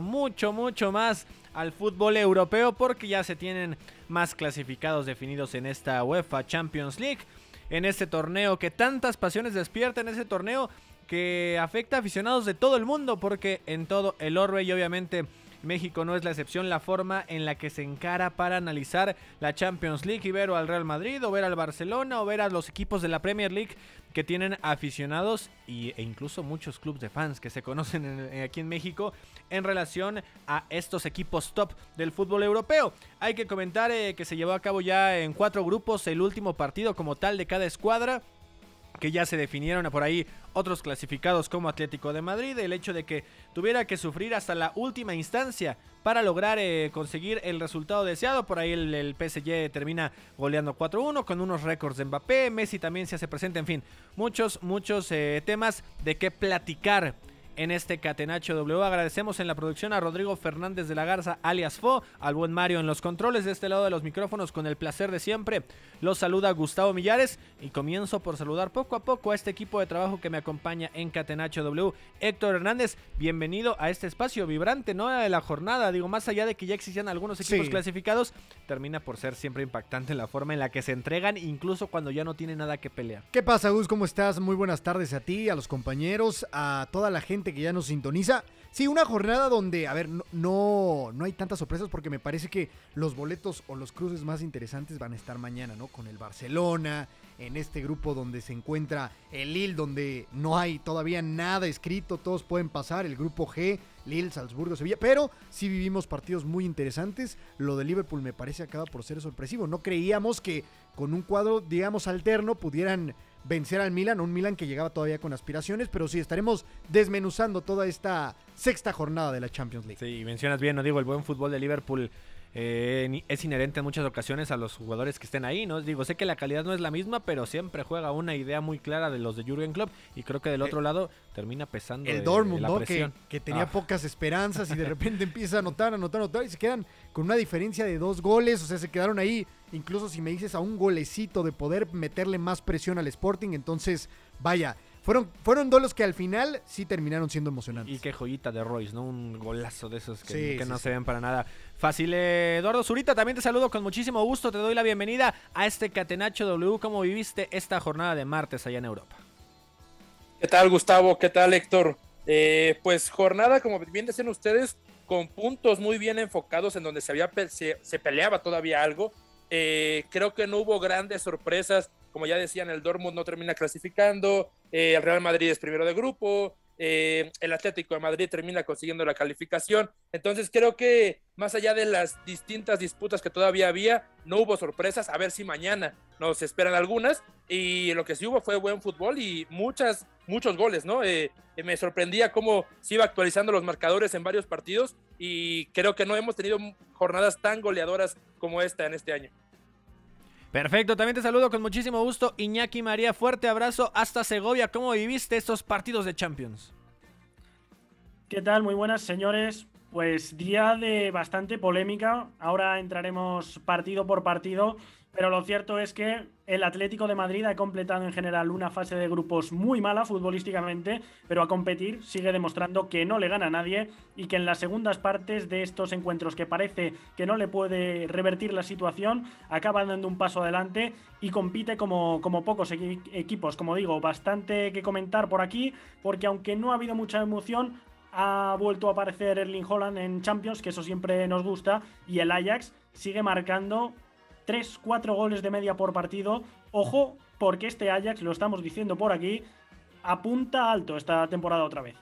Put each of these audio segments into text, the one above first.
mucho, mucho más al fútbol europeo porque ya se tienen más clasificados definidos en esta UEFA Champions League. En este torneo que tantas pasiones despierta, en ese torneo que afecta a aficionados de todo el mundo porque en todo el orbe y obviamente México no es la excepción, la forma en la que se encara para analizar la Champions League y ver al Real Madrid o ver al Barcelona o ver a los equipos de la Premier League que tienen aficionados e incluso muchos clubes de fans que se conocen aquí en México en relación a estos equipos top del fútbol europeo. Hay que comentar eh, que se llevó a cabo ya en cuatro grupos el último partido como tal de cada escuadra que ya se definieron por ahí otros clasificados como Atlético de Madrid, el hecho de que tuviera que sufrir hasta la última instancia para lograr eh, conseguir el resultado deseado. Por ahí el, PSG termina goleando 4-1 con unos récords de Mbappé, Messi también se hace presente, en fin, muchos, muchos eh, temas de qué platicar en este Catenacho W. Agradecemos en la producción a Rodrigo Fernández de la Garza, alias Fo, al buen Mario en los controles de este lado de los micrófonos con el placer de siempre. Los saluda Gustavo Millares y comienzo por saludar poco a poco a este equipo de trabajo que me acompaña en Catenacho W. Héctor Hernández, bienvenido a este espacio vibrante, ¿no? De la jornada, digo, más allá de que ya existían algunos equipos clasificados, termina por ser siempre impactante la forma en la que se entregan, incluso cuando ya no tiene nada que pelear. ¿Qué pasa, Gus? ¿Cómo estás? Muy buenas tardes a ti, a los compañeros, a toda la gente que ya nos sintoniza. Sí, una jornada donde, a ver, no, no, hay tantas sorpresas porque me parece que los boletos o los cruces más interesantes van a estar mañana, ¿no? Con el Barcelona, en este grupo donde se encuentra el Lille, donde no hay todavía nada escrito, todos pueden pasar, el grupo G, Lille, Salzburgo, Sevilla, pero sí vivimos partidos muy interesantes. Lo de Liverpool me parece acaba por ser sorpresivo. No creíamos que con un cuadro, digamos, alterno pudieran vencer al Milan, un Milan que llegaba todavía con aspiraciones, pero sí estaremos desmenuzando toda esta sexta jornada de la Champions League. Sí, mencionas bien, no digo, el buen fútbol de Liverpool eh, es inherente en muchas ocasiones a los jugadores que estén ahí, ¿no? Digo, sé que la calidad no es la misma, pero siempre juega una idea muy clara de los de Jurgen Klopp y creo que del otro eh, lado termina pesando el Dortmund, ¿no? Que, que, tenía ah. pocas esperanzas y de repente empieza a anotar, anotar, anotar y se quedan con una diferencia de dos goles, o sea, se quedaron ahí, incluso si me dices a un golecito de poder meterle más presión al Sporting, entonces, vaya, fueron, fueron duelos que al final sí terminaron siendo emocionantes. Y qué joyita de Royce, ¿no? Un golazo de esos que, no se ven para nada. Fácil, Eduardo Zurita, también te saludo con muchísimo gusto. Te doy la bienvenida a este Catenacho W. ¿Cómo viviste esta jornada de martes allá en Europa? ¿Qué tal, Gustavo? ¿Qué tal, Héctor? Eh, pues jornada, como bien decían ustedes, con puntos muy bien enfocados en donde se, había, se, peleaba todavía algo. Eh, creo que no hubo grandes sorpresas como ya decían, el Dortmund no termina clasificando, eh, el Real Madrid es primero de grupo, eh, el Atlético de Madrid termina consiguiendo la calificación. Entonces creo que más allá de las distintas disputas que todavía había, no hubo sorpresas. A ver si mañana nos esperan algunas. Y lo que sí hubo fue buen fútbol y muchas, muchos goles, ¿no? Eh, me sorprendía cómo se iba actualizando los marcadores en varios partidos y creo que no hemos tenido jornadas tan goleadoras como esta en este año. Perfecto, también te saludo con muchísimo gusto. Iñaki María, fuerte abrazo hasta Segovia. ¿Cómo viviste estos partidos de Champions? ¿Qué tal? Muy buenas, señores. Pues día de bastante polémica. Ahora entraremos partido por partido. Pero lo cierto es que el Atlético de Madrid ha completado en general una fase de grupos muy mala futbolísticamente, pero a competir sigue demostrando que no le gana a nadie y que en las segundas partes de estos encuentros que parece que no le puede revertir la situación, acaba dando un paso adelante y compite como, como pocos equipos. Como digo, bastante que comentar por aquí, porque aunque no ha habido mucha emoción, ha vuelto a aparecer Erling Holland en Champions, que eso siempre nos gusta, y el Ajax sigue marcando 3, 4 goles de media por partido. Ojo, porque este Ajax, lo estamos diciendo por aquí, apunta alto esta temporada otra vez.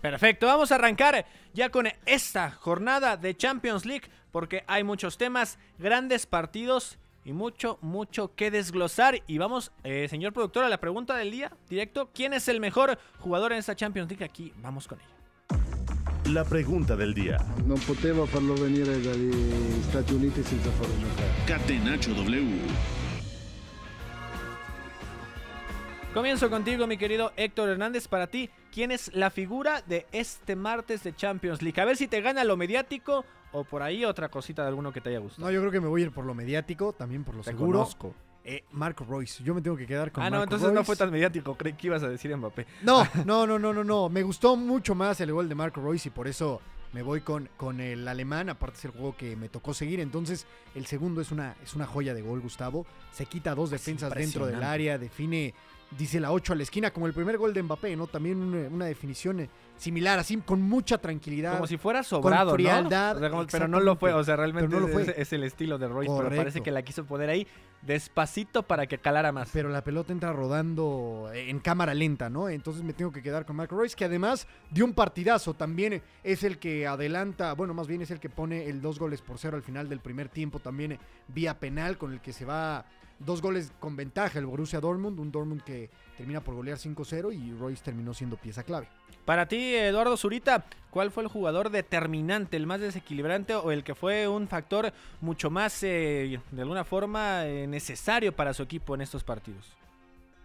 Perfecto, vamos a arrancar ya con esta jornada de Champions League porque hay muchos temas, grandes partidos y mucho, mucho que desglosar. Y vamos, eh, señor productor, a la pregunta del día, directo, ¿quién es el mejor jugador en esta Champions League? Aquí vamos con ella. La pregunta del día. No poteva farlo venire dagli Stati Uniti senza farlo giocare. Catenaccio W. Comienzo contigo, mi querido Héctor Hernández. Para ti, ¿quién es la figura de este martes de Champions League? A ver si te gana lo mediático o por ahí otra cosita de alguno que te haya gustado. No, yo creo que me voy a ir por lo mediático, también por lo seguro. Eh, Marco Royce, yo me tengo que quedar con Ah, no, Marco entonces no fue tan mediático. Creí que ibas a decir Mbappé. No, no, no, no, no, no. Me gustó mucho más el gol de Marco Royce y por eso me voy con, con el alemán. Aparte es el juego que me tocó seguir. Entonces, el segundo es una, es una joya de gol, Gustavo. Se quita dos defensas dentro del área, define, dice la 8 a la esquina, como el primer gol de Mbappé, ¿no? También una, una definición eh, similar, así, con mucha tranquilidad. Como si fuera sobrado, frialdad, ¿no? O sea, como- pero no lo fue. O sea, realmente no lo es, fue. es el estilo de Royce. Pero parece que la quiso poner ahí despacito para que calara más. pero la pelota entra rodando en cámara lenta, ¿no? Entonces me tengo que quedar con Marco Royce, que además dio un partidazo. También es el que adelanta, bueno, más bien es el que pone el dos goles por cero al final del primer tiempo, también vía penal, con el que se va dos goles con ventaja el Borussia Dortmund, un Dortmund que termina por golear 5-0 y Royce terminó siendo pieza clave. Para ti, Eduardo Zurita, ¿cuál fue el jugador determinante, el más desequilibrante o el que fue un factor mucho más, eh, de alguna forma, eh, necesario para su equipo en estos partidos?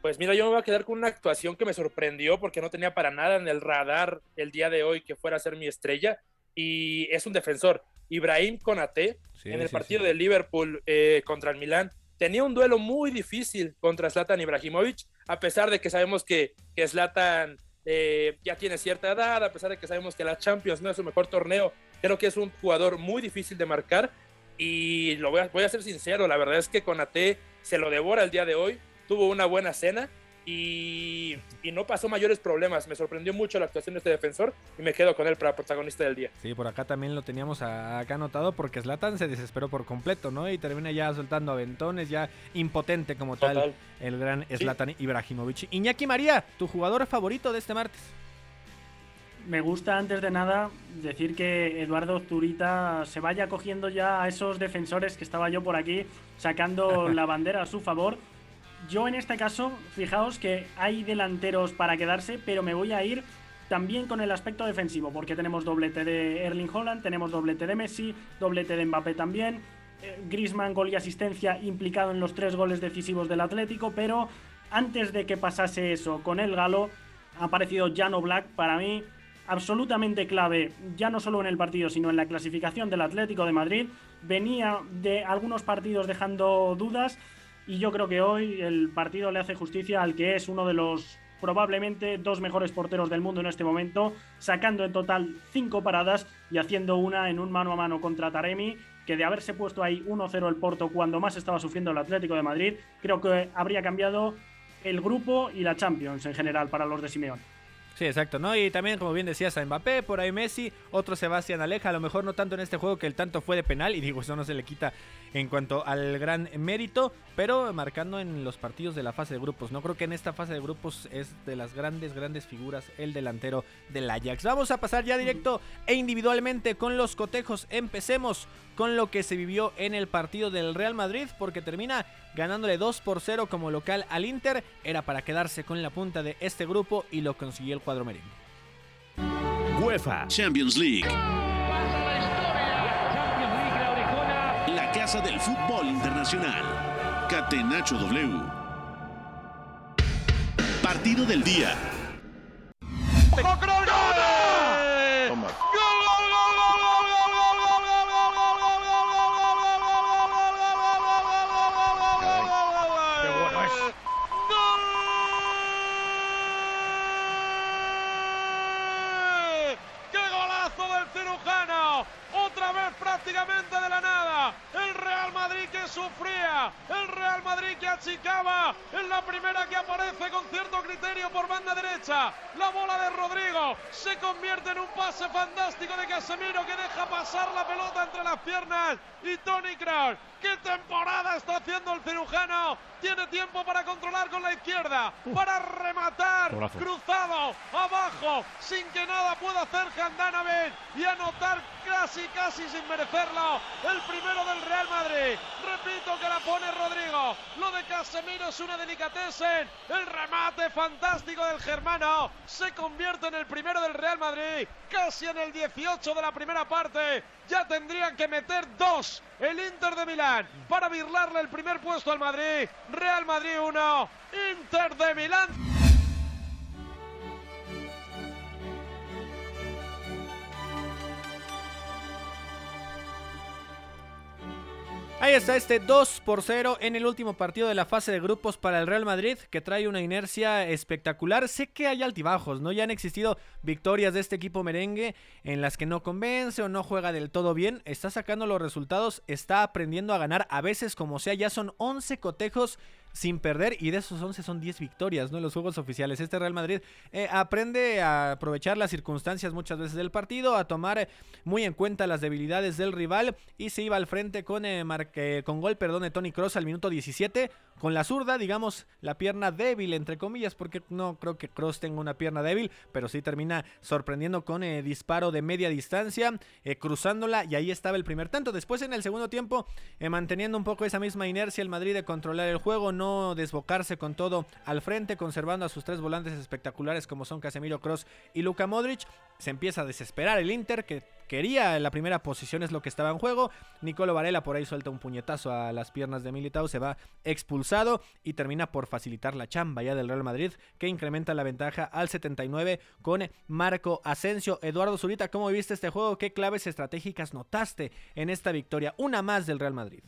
Pues mira, yo me voy a quedar con una actuación que me sorprendió porque no tenía para nada en el radar el día de hoy que fuera a ser mi estrella. Y es un defensor, Ibrahim Konate, Sí, en el sí, partido sí. de Liverpool eh, contra el Milán. Tenía un duelo muy difícil contra Zlatan Ibrahimovic, a pesar de que sabemos que, que Zlatan eh, ya tiene cierta edad, a pesar de que sabemos que la Champions no es su mejor torneo. Creo que es un jugador muy difícil de marcar. Y lo voy a, voy a ser sincero, la verdad es que Konate se lo devora el día de hoy. Tuvo una buena cena y, y no pasó mayores problemas. Me sorprendió mucho la actuación de este defensor y me quedo con él para protagonista del día. Sí, por acá también lo teníamos a- acá anotado porque Zlatan se desesperó por completo, ¿no? Y termina ya soltando aventones, ya impotente como tal el gran Zlatan Ibrahimovic. Iñaki María, tu jugador favorito de este martes. Me gusta antes de nada decir que Eduardo Zurita se vaya cogiendo ya a esos defensores que estaba yo por aquí sacando la bandera a su favor. Yo en este caso, fijaos que hay delanteros para quedarse, pero me voy a ir también con el aspecto defensivo, porque tenemos doblete de Erling Holland, tenemos doblete de Messi, doblete de Mbappé también, eh, Griezmann gol y asistencia implicado en los tres goles decisivos del Atlético, pero antes de que pasase eso con el Galo, ha aparecido Jano Black para mí absolutamente clave, ya no solo en el partido, sino en la clasificación del Atlético de Madrid. Venía de algunos partidos dejando dudas y yo creo que hoy el partido le hace justicia al que es uno de los probablemente dos mejores porteros del mundo en este momento, sacando en total cinco paradas y haciendo una en un mano a mano contra Taremi, que de haberse puesto ahí 1-0 el Porto cuando más estaba sufriendo el Atlético de Madrid, creo que habría cambiado el grupo y la Champions en general para los de Simeone. Sí, exacto, ¿no? Y también, como bien decías, a Mbappé, por ahí Messi, otro Sebastián Aleja, a lo mejor no tanto en este juego que el tanto fue de penal, y digo, eso no se le quita en cuanto al gran mérito, pero marcando en los partidos de la fase de grupos. No creo que en esta fase de grupos es de las grandes, grandes figuras el delantero del Ajax. Vamos a pasar ya directo e individualmente con los cotejos. Empecemos con lo que se vivió en el partido del Real Madrid, porque termina ganándole 2 por 0 como local al Inter. Era para quedarse con la punta de este grupo y lo consiguió el cuadro merengue. UEFA Champions League. La casa del fútbol internacional. Catenacho W. Partido del día. ¡Qué golazo del cirujano! Otra vez prácticamente El Real Madrid que sufría. El Real Madrid que achicaba. En la primera que aparece con cierto criterio por banda derecha. La bola de Rodrigo se convierte en un pase fantástico de Casemiro que deja pasar la pelota entre las piernas. Y Tony Kroos. ¡Qué temporada está haciendo el cirujano! Tiene tiempo para controlar con la izquierda. Para rematar. Cruzado. Abajo. Sin que nada pueda hacer Handanovic. Y anotar casi, casi sin merecerlo. El primero del Real Madrid. Repito que la pone Rodrigo. Lo de Casemiro es una delicatessen. El remate fantástico del germano. Se convierte en el primero del Real Madrid. Casi en el 18 de la primera parte. Ya tendrían que meter dos. El Inter de Milán. Para virlarle el primer puesto al Madrid. Real Madrid 1. Inter de Milán Ahí está este 2 por 0 en el último partido de la fase de grupos para el Real Madrid, que trae una inercia espectacular. Sé que hay altibajos, ¿no? Ya han existido victorias de este equipo merengue en las que no convence o no juega del todo bien. Está sacando los resultados, está aprendiendo a ganar a veces como sea. Ya son 11 cotejos sin perder y de esos 11 son 10 victorias, ¿no? En los juegos oficiales. Este Real Madrid eh, aprende a aprovechar las circunstancias muchas veces del partido, a tomar eh, muy en cuenta las debilidades del rival y se iba al frente con, eh, con gol, perdón, de Tony Cross al minuto 17 con la zurda, digamos, la pierna débil, entre comillas, porque no creo que Cross tenga una pierna débil, pero sí termina sorprendiendo con disparo de media distancia, cruzándola y ahí estaba el primer tanto. Después en el segundo tiempo, manteniendo un poco esa misma inercia el Madrid de controlar el juego, no desbocarse con todo al frente, conservando a sus tres volantes espectaculares como son Casemiro Cross y Luka Modric. Se empieza a desesperar el Inter, que quería la primera posición, es lo que estaba en juego. Nicolo Varela por ahí suelta un puñetazo a las piernas de Militao, se va expulsado y termina por facilitar la chamba ya del Real Madrid, que incrementa la ventaja al 79 con Marco Asensio. Eduardo Zurita, ¿cómo viste este juego? ¿Qué claves estratégicas notaste en esta victoria? Una más del Real Madrid.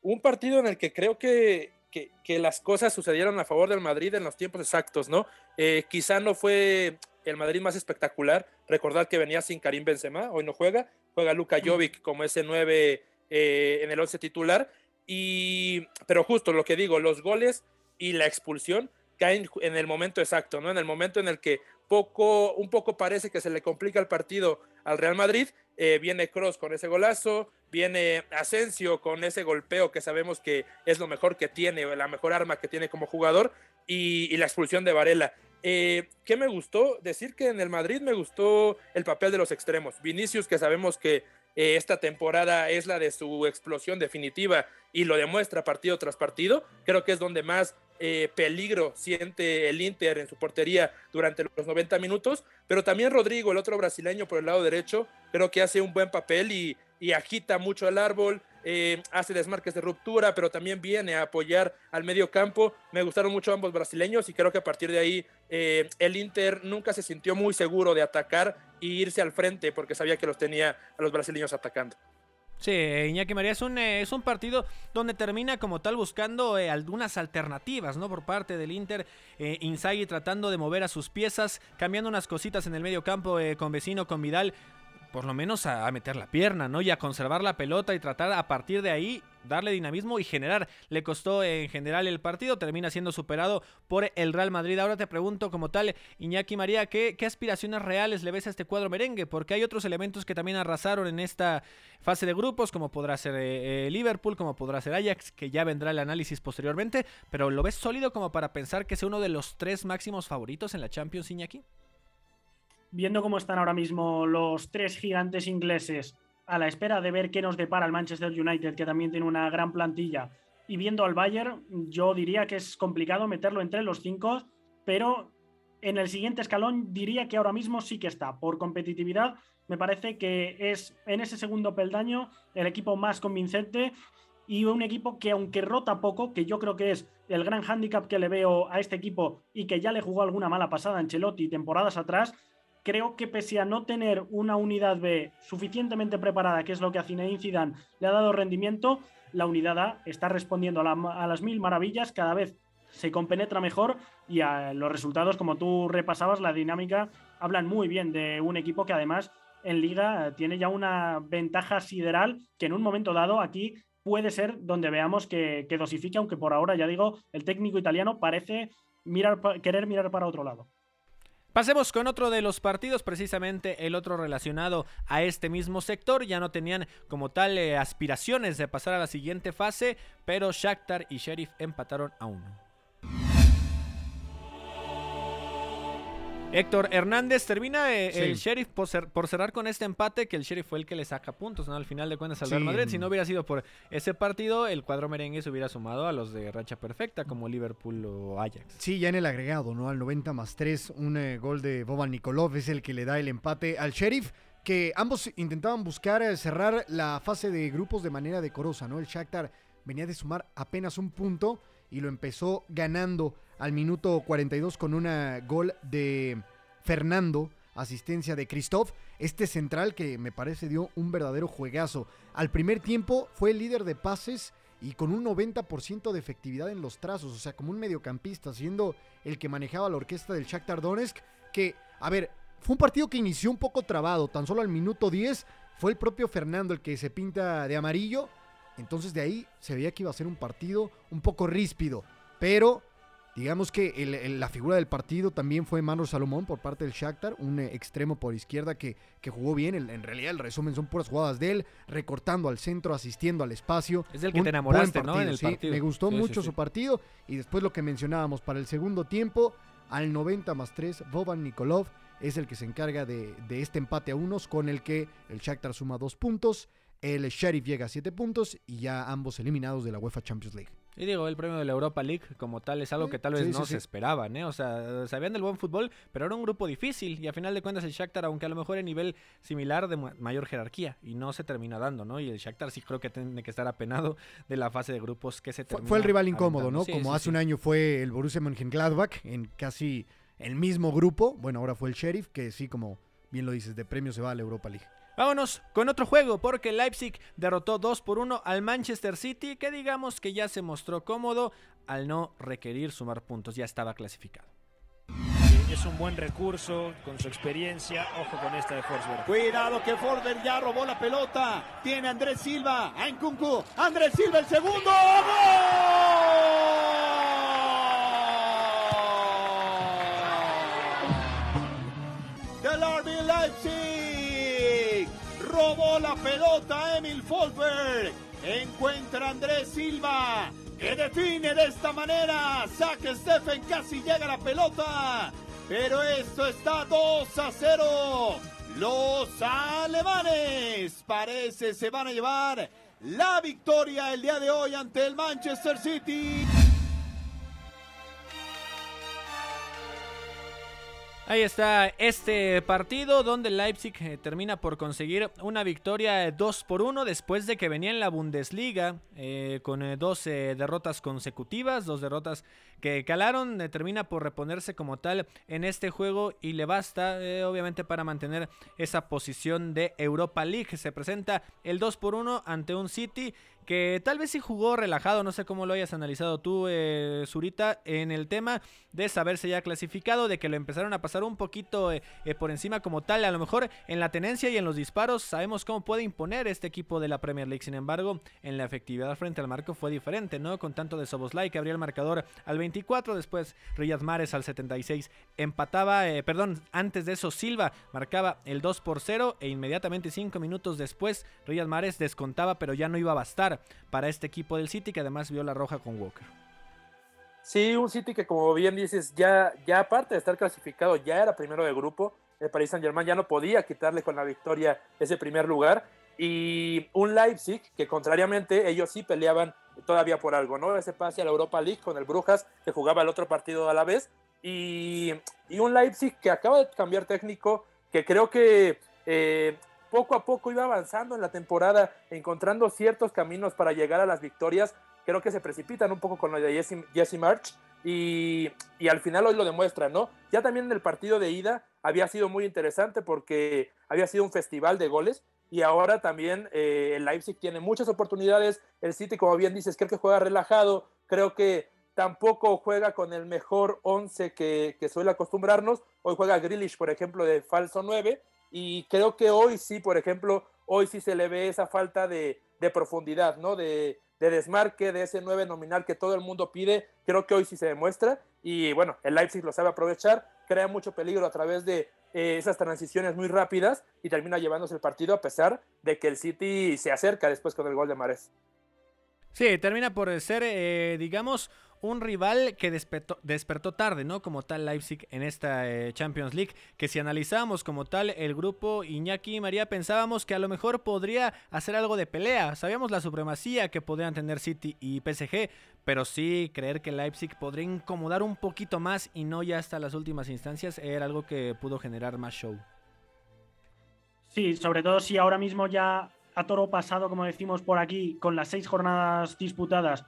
Un partido en el que creo que que, las cosas sucedieron a favor del Madrid en los tiempos exactos, ¿no? Eh, quizá no fue el Madrid más espectacular. Recordar que venía sin Karim Benzema, hoy no juega, juega Luka Jovic como ese 9 eh, en el 11 titular. Y, pero justo lo que digo, los goles y la expulsión caen en el momento exacto, ¿no? En el momento en el que poco, un poco parece que se le complica el partido al Real Madrid, eh, viene Cross con ese golazo, viene Asensio con ese golpeo que sabemos que es lo mejor que tiene, la mejor arma que tiene como jugador, y, la expulsión de Varela. Eh, ¿Qué me gustó? Decir que en el Madrid me gustó el papel de los extremos. Vinicius, que sabemos que eh, esta temporada es la de su explosión definitiva y lo demuestra partido tras partido. Creo que es donde más eh, peligro siente el Inter en su portería durante los 90 minutos. Pero también Rodrigo, el otro brasileño por el lado derecho, creo que hace un buen papel y, y agita mucho el árbol, eh, hace desmarques de ruptura, pero también viene a apoyar al medio campo. Me gustaron mucho ambos brasileños y creo que a partir de ahí eh, el Inter nunca se sintió muy seguro de atacar e irse al frente porque sabía que los tenía a los brasileños atacando. Sí, Iñaki María es un, eh, es un partido donde termina como tal buscando algunas alternativas, ¿no? Por parte del Inter, eh, Inzaghi tratando de mover a sus piezas, cambiando unas cositas en el medio campo con Vecino, con Vidal, por lo menos a, meter la pierna, ¿no? Y a conservar la pelota y tratar a partir de ahí darle dinamismo y generar. Le costó en general el partido, termina siendo superado por el Real Madrid. Ahora te pregunto como tal, Iñaki María, ¿qué, aspiraciones reales le ves a este cuadro merengue? Porque hay otros elementos que también arrasaron en esta fase de grupos, como podrá ser eh, eh, Liverpool, como podrá ser Ajax, que ya vendrá el análisis posteriormente, pero ¿lo ves sólido como para pensar que sea uno de los tres máximos favoritos en la Champions, Iñaki? Viendo cómo están ahora mismo los tres gigantes ingleses a la espera de ver qué nos depara el Manchester United, que también tiene una gran plantilla, y viendo al Bayern, yo diría que es complicado meterlo entre los cinco, pero en el siguiente escalón diría que ahora mismo sí que está. Por competitividad, me parece que es en ese segundo peldaño el equipo más convincente y un equipo que aunque rota poco, que yo creo que es el gran hándicap que le veo a este equipo y que ya le jugó alguna mala pasada en Chelotti temporadas atrás, creo que pese a no tener una unidad B suficientemente preparada, que es lo que a Zinedine Zidane le ha dado rendimiento, la unidad A está respondiendo a, las mil maravillas, cada vez se compenetra mejor y a los resultados, como tú repasabas, la dinámica, hablan muy bien de un equipo que además en liga tiene ya una ventaja sideral que en un momento dado aquí puede ser donde veamos que, que dosifica, aunque por ahora, ya digo, el técnico italiano parece querer mirar para otro lado. Pasemos con otro de los partidos, precisamente el otro relacionado a este mismo sector. Ya no tenían como tal eh, aspiraciones de pasar a la siguiente fase, pero Shakhtar y Sheriff empataron a uno. Héctor Hernández termina eh, el Sheriff por, cerrar con este empate que el Sheriff fue el que le saca puntos, ¿no? Al final de cuentas al Real Madrid. Si no hubiera sido por ese partido, el cuadro merengue se hubiera sumado a los de racha perfecta como Liverpool o Ajax. Sí, ya en el agregado, ¿no? Al 90 más 3, un eh, gol de Boban Nikolov es el que le da el empate al Sheriff que ambos intentaban buscar eh, cerrar la fase de grupos de manera decorosa, ¿no? El Shakhtar venía de sumar apenas un punto y lo empezó ganando al minuto 42 con un gol de Fernando asistencia de Christoph, este central que me parece dio un verdadero juegazo. Al primer tiempo fue el líder de pases y con un 90% de efectividad en los trazos, o sea, como un mediocampista, siendo el que manejaba la orquesta del Shakhtar Donetsk, que, a ver, fue un partido que inició un poco trabado, tan solo al minuto 10 fue el propio Fernando el que se pinta de amarillo, entonces de ahí se veía que iba a ser un partido un poco ríspido, pero digamos que el- el- la figura del partido también fue Manu Salomón por parte del Shakhtar, un eh, extremo por izquierda que, que jugó bien, en, en realidad el resumen son puras jugadas de él, recortando al centro, asistiendo al espacio. Es del que Un te enamoraste, ¿no? En el sí, partido. Me gustó sí, mucho sí. su partido y después lo que mencionábamos para el segundo tiempo, al 90 más 3, Boban Nikolov es el que se encarga de, de este empate a unos con el que el Shakhtar suma dos puntos, el Sheriff llega a siete puntos y ya ambos eliminados de la UEFA Champions League. Y digo, el premio de la Europa League como tal es algo que tal vez Sí, no sí, se sí. esperaban, ¿eh? O sea, sabían del buen fútbol, pero era un grupo difícil y a final de cuentas el Shakhtar, aunque a lo mejor en nivel similar de ma- mayor jerarquía y no se termina dando, ¿no? Y el Shakhtar sí creo que tiene que estar apenado de la fase de grupos que se Fue, termina fue el rival incómodo, aventando. ¿no? Como hace un año fue el Borussia Mönchengladbach en casi el mismo grupo. Bueno, ahora fue el Sheriff, que sí, como bien lo dices, de premio se va a la Europa League. Vámonos con otro juego, porque Leipzig derrotó 2 por 1 al Manchester City, que digamos que ya se mostró cómodo al no requerir sumar puntos, ya estaba clasificado. Es un buen recurso con su experiencia. Ojo con esta de Forsberg. Cuidado que Forsberg ya robó la pelota. Tiene Andrés Silva. A Nkunku. Andrés Silva el segundo. Que define de esta manera. Saca Stephen. Casi llega la pelota. Pero esto está 2 a 0. Los alemanes parece se van a llevar la victoria el día de hoy ante el Manchester City. Ahí está este partido donde Leipzig eh, termina por conseguir una victoria 2 por 1 después de que venía en la Bundesliga eh, con eh, dos eh, derrotas consecutivas, dos derrotas que calaron, eh, termina por reponerse como tal en este juego y le basta eh, obviamente para mantener esa posición de Europa League. Se presenta el 2 por 1 ante un City que tal vez sí jugó relajado, no sé cómo lo hayas analizado tú, eh, Zurita, en el tema de saberse ya clasificado, de que lo empezaron a pasar un poquito eh, eh, por encima como tal, a lo mejor en la tenencia y en los disparos sabemos cómo puede imponer este equipo de la Premier League, sin embargo, en la efectividad frente al marco fue diferente, ¿no? Con tanto de Soboslai que abría el marcador al 24, después Riyad Mahrez al 76 empataba, eh, perdón, antes de eso Silva marcaba el 2 por 0 e inmediatamente 5 minutos después Riyad Mahrez descontaba, pero ya no iba a bastar para este equipo del City que además vio la roja con Walker. Sí, un City que como bien dices, ya, ya aparte de estar clasificado, ya era primero de grupo. El Paris Saint Germain ya no podía quitarle con la victoria ese primer lugar. Y un Leipzig que contrariamente ellos sí peleaban todavía por algo, ¿no? Ese pase a la Europa League con el Brujas que jugaba el otro partido a la vez. Y, y un Leipzig que acaba de cambiar técnico, que creo que eh, poco a poco iba avanzando en la temporada, encontrando ciertos caminos para llegar a las victorias. Creo que se precipitan un poco con lo de Jesse, March y, al final hoy lo demuestran, ¿no? Ya también en el partido de ida había sido muy interesante porque había sido un festival de goles y ahora también eh, el Leipzig tiene muchas oportunidades. El City, como bien dices, creo que juega relajado, creo que tampoco juega con el mejor 11 que, que suele acostumbrarnos. Hoy juega Grealish, por ejemplo, de falso 9 y creo que hoy sí, por ejemplo, hoy sí se le ve esa falta de, profundidad, ¿no? De, de, desmarque, de ese 9 nominal que todo el mundo pide, creo que hoy sí se demuestra y bueno, el Leipzig lo sabe aprovechar, crea mucho peligro a través de eh, esas transiciones muy rápidas y termina llevándose el partido a pesar de que el City se acerca después con el gol de Mares. Sí, termina por ser, eh, digamos, un rival que despertó, tarde, ¿no? Como tal Leipzig en esta eh, Champions League, que si analizamos como tal el grupo Iñaki y María, pensábamos que a lo mejor podría hacer algo de pelea. Sabíamos la supremacía que podrían tener City y PSG, pero sí creer que Leipzig podría incomodar un poquito más y no ya hasta las últimas instancias era algo que pudo generar más show. Sí, sobre todo si ahora mismo ya a toro pasado, como decimos por aquí, con las seis jornadas disputadas,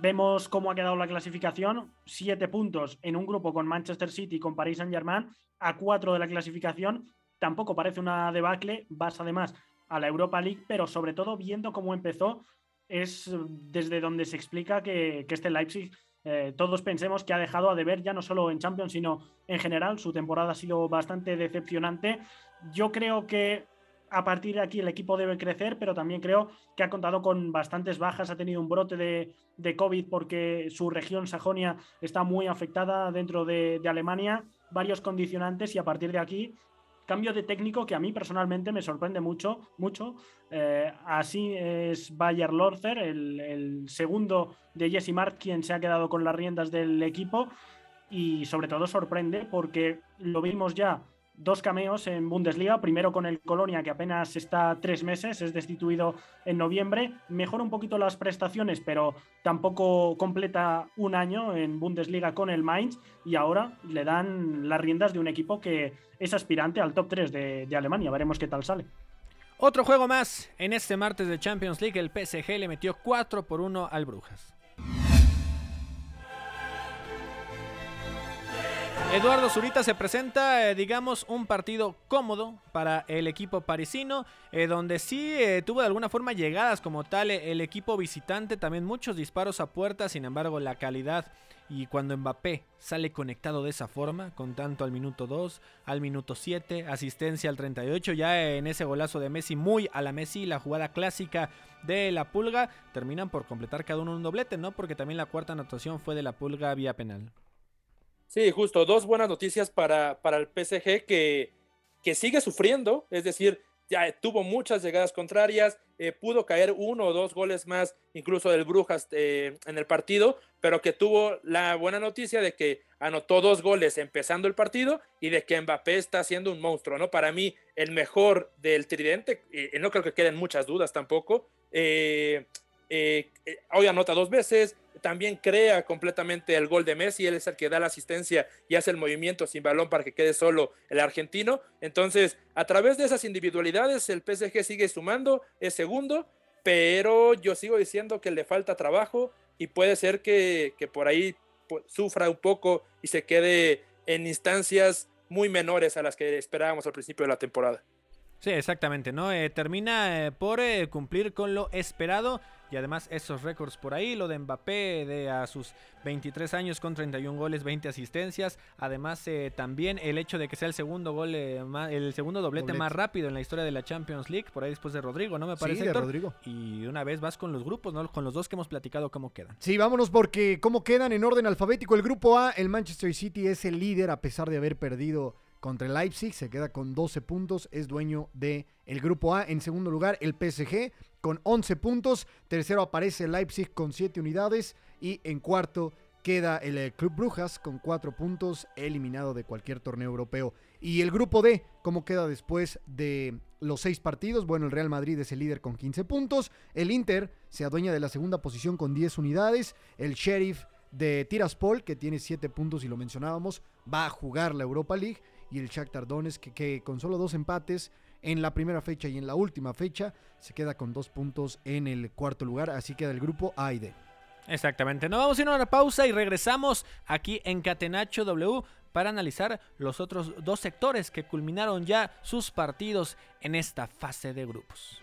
vemos cómo ha quedado la clasificación, siete puntos en un grupo con Manchester City y con Paris Saint Germain, a cuatro de la clasificación, tampoco parece una debacle, vas además a la Europa League, pero sobre todo viendo cómo empezó, es desde donde se explica que, que este Leipzig eh, todos pensemos que ha dejado a deber ya no solo en Champions, sino en general. Su temporada ha sido bastante decepcionante. Yo creo que a partir de aquí el equipo debe crecer, pero también creo que ha contado con bastantes bajas. Ha tenido un brote de, COVID porque su región Sajonia está muy afectada dentro de, de Alemania. Varios condicionantes y a partir de aquí cambio de técnico que a mí personalmente me sorprende mucho, mucho. Eh, así es Bayer Lorzer, el, el, segundo de Jesse Mart, quien se ha quedado con las riendas del equipo. Y sobre todo sorprende porque lo vimos ya dos cameos en Bundesliga, primero con el Colonia, que apenas está tres meses, es destituido en noviembre, mejora un poquito las prestaciones, pero tampoco completa un año en Bundesliga con el Mainz, y ahora le dan las riendas de un equipo que es aspirante al top 3 de, Alemania, veremos qué tal sale. Otro juego más. En este martes de Champions League, el PSG le metió 4 por 1 al Brujas. Eduardo Zurita se presenta, eh, digamos, un partido cómodo para el equipo parisino, eh, donde sí eh, tuvo de alguna forma llegadas como tal el equipo visitante, también muchos disparos a puerta, sin embargo la calidad y cuando Mbappé sale conectado de esa forma, con tanto al minuto 2, al minuto 7, asistencia al 38, ya en ese golazo de Messi, muy a la Messi, la jugada clásica de la pulga, terminan por completar cada uno un doblete, ¿no? Porque también la cuarta anotación fue de la pulga vía penal. Sí, justo, dos buenas noticias para, para el PSG que, que sigue sufriendo, es decir, ya tuvo muchas llegadas contrarias, eh, pudo caer uno o dos goles más, incluso del Brujas eh, en el partido, pero que tuvo la buena noticia de que anotó dos goles empezando el partido y de que Mbappé está siendo un monstruo, ¿no? Para mí, el mejor del tridente, y no creo que queden muchas dudas tampoco. Eh, eh, hoy anota dos veces, también crea completamente el gol de Messi, él es el que da la asistencia y hace el movimiento sin balón para que quede solo el argentino. Entonces, a través de esas individualidades, el PSG sigue sumando, es segundo, pero yo sigo diciendo que le falta trabajo y puede ser que, por ahí pues, sufra un poco y se quede en instancias muy menores a las que esperábamos al principio de la temporada. Sí, exactamente, ¿no? Eh, termina eh, por eh, cumplir con lo esperado y además esos récords por ahí, lo de Mbappé de a sus 23 años con 31 goles, 20 asistencias, además eh, también el hecho de que sea el segundo gol, eh, más, el segundo doblete, doblete, más rápido en la historia de la Champions League, por ahí después de Rodrigo, ¿no? Me parece. Sí, de Rodrigo. Y una vez vas con los grupos, ¿no? Con los dos que hemos platicado, ¿cómo quedan? Sí, vámonos porque cómo quedan en orden alfabético. El grupo A, el Manchester City es el líder a pesar de haber perdido contra el Leipzig, se queda con 12 puntos, es dueño del el grupo A. En segundo lugar, el PSG con 11 puntos, tercero aparece el Leipzig con 7 unidades y en cuarto queda el, el Club Brujas con 4 puntos, eliminado de cualquier torneo europeo. Y el grupo D, ¿cómo queda después de los 6 partidos? Bueno, el Real Madrid es el líder con 15 puntos, el Inter se adueña de la segunda posición con 10 unidades, el Sheriff de Tiraspol, que tiene 7 puntos y lo mencionábamos, va a jugar la Europa League y el Shakhtar Donetsk que, que, con solo dos empates en la primera fecha y en la última fecha se queda con dos puntos en el cuarto lugar, así queda el grupo A y D. Exactamente, nos vamos a ir a una pausa y regresamos aquí en Catenacho W para analizar los otros dos sectores que culminaron ya sus partidos en esta fase de grupos.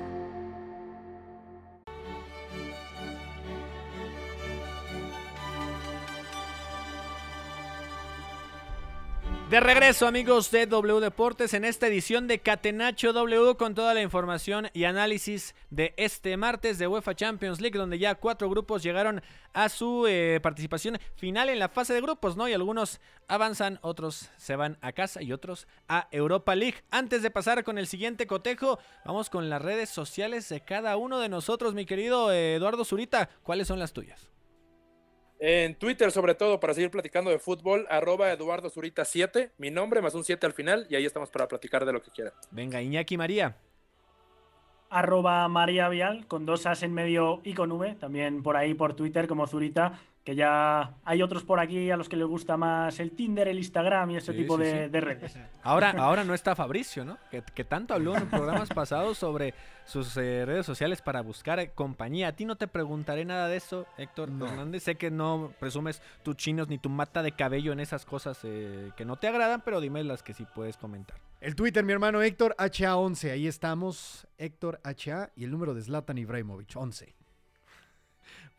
De regreso, amigos de W Deportes, en esta edición de Catenacho W con toda la información y análisis de este martes de UEFA Champions League, donde ya cuatro grupos llegaron a su eh, participación final en la fase de grupos, ¿no? Y algunos avanzan, otros se van a casa y otros a Europa League. Antes de pasar con el siguiente cotejo, vamos con las redes sociales de cada uno de nosotros, mi querido eh, Eduardo Zurita. ¿Cuáles son las tuyas? En Twitter, sobre todo, para seguir platicando de fútbol, arroba Eduardo Zurita 7, mi nombre más un 7 al final, y ahí estamos para platicar de lo que quieran. Venga, Iñaki María. Arroba María Vial, con dos as en medio y con V, también por ahí por Twitter como Zurita, que ya hay otros por aquí a los que les gusta más el Tinder, el Instagram y ese tipo sí, de, sí. de redes. Ahora, ahora no está Fabricio, ¿no? Que, que tanto habló en programas pasados sobre sus eh, redes sociales para buscar eh, compañía. A ti no te preguntaré nada de eso, Héctor Hernández. Sé que no presumes tus chinos ni tu mata de cabello en esas cosas eh, que no te agradan, pero dime las que sí puedes comentar. El Twitter, mi hermano Héctor HA11, ahí estamos, Héctor HA y el número de Zlatan Ibrahimovic, 11.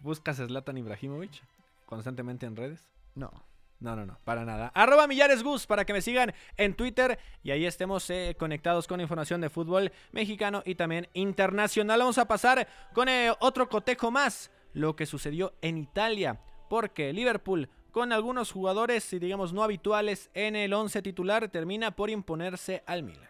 ¿Buscas a Zlatan Ibrahimovic constantemente en redes? No. No, no, no, para nada. Arroba Millares Gus para que me sigan en Twitter y ahí estemos eh, conectados con información de fútbol mexicano y también internacional. Vamos a pasar con eh, otro cotejo más, lo que sucedió en Italia, porque Liverpool con algunos jugadores, digamos, no habituales en el 11 titular, termina por imponerse al Milan.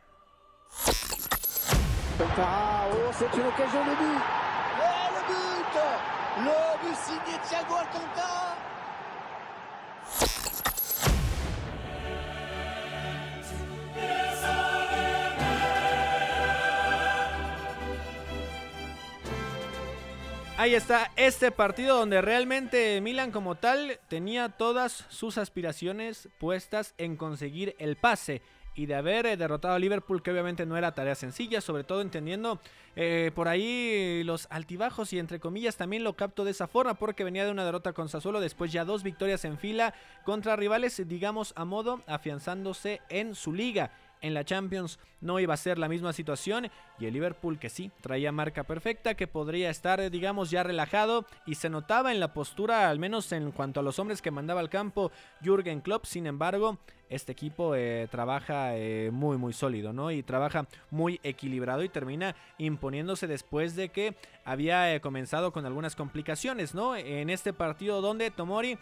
Ahí está este partido donde realmente Milan como tal tenía todas sus aspiraciones puestas en conseguir el pase y de haber eh, derrotado a Liverpool, que obviamente no era tarea sencilla, sobre todo entendiendo eh, por ahí los altibajos y entre comillas también lo capto de esa forma porque venía de una derrota con Sassuolo, después ya dos victorias en fila contra rivales, digamos a modo, afianzándose en su liga en la Champions no iba a ser la misma situación y el Liverpool que sí traía marca perfecta que podría estar digamos ya relajado y se notaba en la postura al menos en cuanto a los hombres que mandaba al campo Jürgen Klopp. Sin embargo este equipo eh, trabaja eh, muy muy sólido no y trabaja muy equilibrado y termina imponiéndose después de que había eh, comenzado con algunas complicaciones no en este partido donde Tomori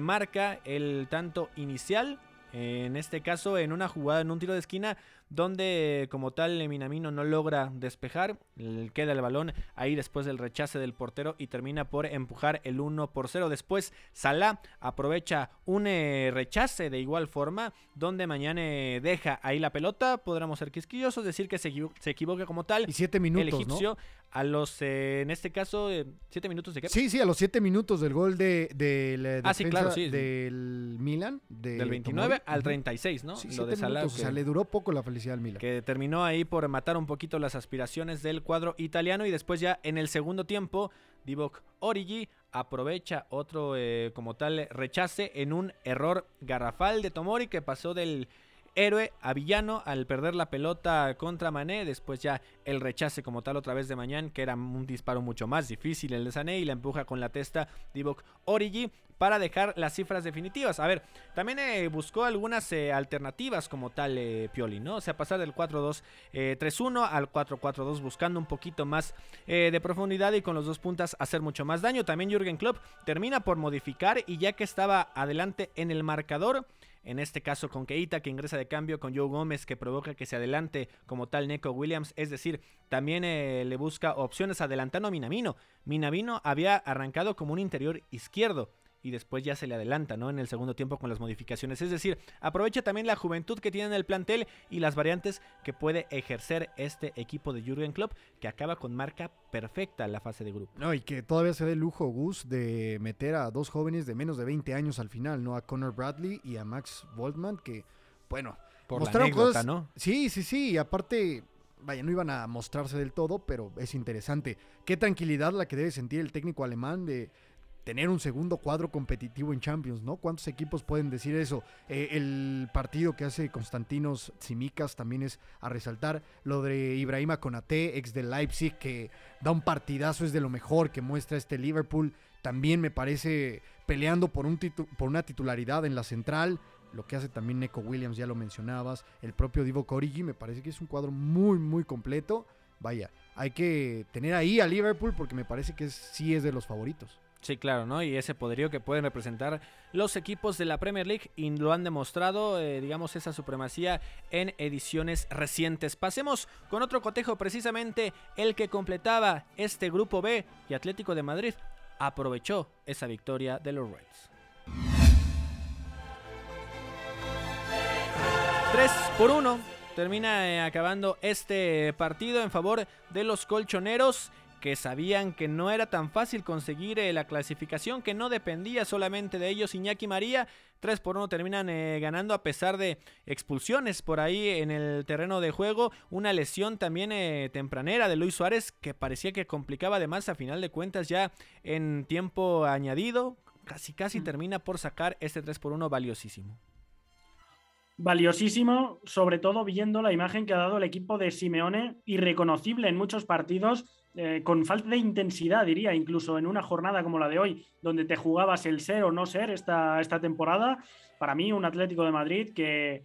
marca el tanto inicial en este caso, en una jugada, en un tiro de esquina, donde como tal Minamino no logra despejar, queda el balón ahí después del rechace del portero y termina por empujar el 1 por 0. Después Salah aprovecha un eh, rechace de igual forma, donde mañana eh, deja ahí la pelota, podríamos ser quisquillosos, decir que se, equivo se equivoca como tal. Y siete minutos, El egipcio ¿no? A los, eh, en este caso, eh, siete minutos de qué? Sí, sí, a los siete minutos del gol de, de la Ah, sí, claro, sí, sí. del Milan. de Del 29 Tomori. al Ujú. 36, ¿no? Sí, Lo de Salah, minutos, O sea, le duró poco la felicidad al Milan. que terminó ahí por matar un poquito las aspiraciones del cuadro italiano y después ya en el segundo tiempo Divock Origi aprovecha otro eh, como tal rechace en un error garrafal de Tomori que pasó del héroe a villano al perder la pelota contra Mané, después ya el rechace como tal otra vez de Mañán, que era un disparo mucho más difícil el de Sané y la empuja con la testa Divock Origi para dejar las cifras definitivas. A ver, también eh, buscó algunas eh, alternativas como tal eh, Pioli, ¿no? O sea, pasar del 4-2-3-1 eh, al 4-4-2 buscando un poquito más de profundidad y con los dos puntas hacer mucho más daño. También Jürgen Klopp termina por modificar y ya que estaba adelante en el marcador, en este caso con Keita que ingresa de cambio, con Joe Gómez que provoca que se adelante como tal Neko Williams, es decir, también le busca opciones adelantando a Minamino. Minamino había arrancado como un interior izquierdo y después ya se le adelanta, ¿no? En el segundo tiempo con las modificaciones. Es decir, aprovecha también la juventud que tiene en el plantel y las variantes que puede ejercer este equipo de Jürgen Klopp, que acaba con marca perfecta en la fase de grupo. No, y que todavía se da el lujo, Gus, de meter a dos jóvenes de menos de 20 años al final, ¿no? A Connor Bradley y a Max Waldman, que, bueno, Por la mostraron anécdota, cosas. ¿no? Sí, sí, sí, y aparte, vaya, no iban a mostrarse del todo, pero es interesante. Qué tranquilidad la que debe sentir el técnico alemán de tener un segundo cuadro competitivo en Champions, ¿no? ¿Cuántos equipos pueden decir eso? Eh, el partido que hace Constantinos Tsimikas también es a resaltar. Lo de Ibrahima Konate, ex de Leipzig, que da un partidazo, es de lo mejor que muestra este Liverpool. También me parece peleando por, un titu- por una titularidad en la central. lo que hace también Neko Williams, ya lo mencionabas, el propio Divo Corigi, me parece que es un cuadro muy, muy completo. Vaya, hay que tener ahí a Liverpool porque me parece que sí es de los favoritos. Sí, claro, ¿no? Y ese poderío que pueden representar los equipos de la Premier League y lo han demostrado, eh, digamos, esa supremacía en ediciones recientes. Pasemos con otro cotejo, precisamente el que completaba este grupo B y Atlético de Madrid aprovechó esa victoria de los Reds. 3 por 1 termina eh, acabando este partido en favor de los colchoneros que sabían que no era tan fácil conseguir eh, la clasificación, que no dependía solamente de ellos. Iñaki María, 3 por 1 terminan eh, ganando a pesar de expulsiones por ahí en el terreno de juego. Una lesión también eh, tempranera de Luis Suárez que parecía que complicaba además a final de cuentas ya en tiempo añadido. Casi casi Mm. termina por sacar este 3 por 1 valiosísimo. Valiosísimo, sobre todo viendo la imagen que ha dado el equipo de Simeone, irreconocible en muchos partidos, eh, con falta de intensidad, diría, incluso en una jornada como la de hoy, donde te jugabas el ser o no ser esta, esta temporada. Para mí, un Atlético de Madrid que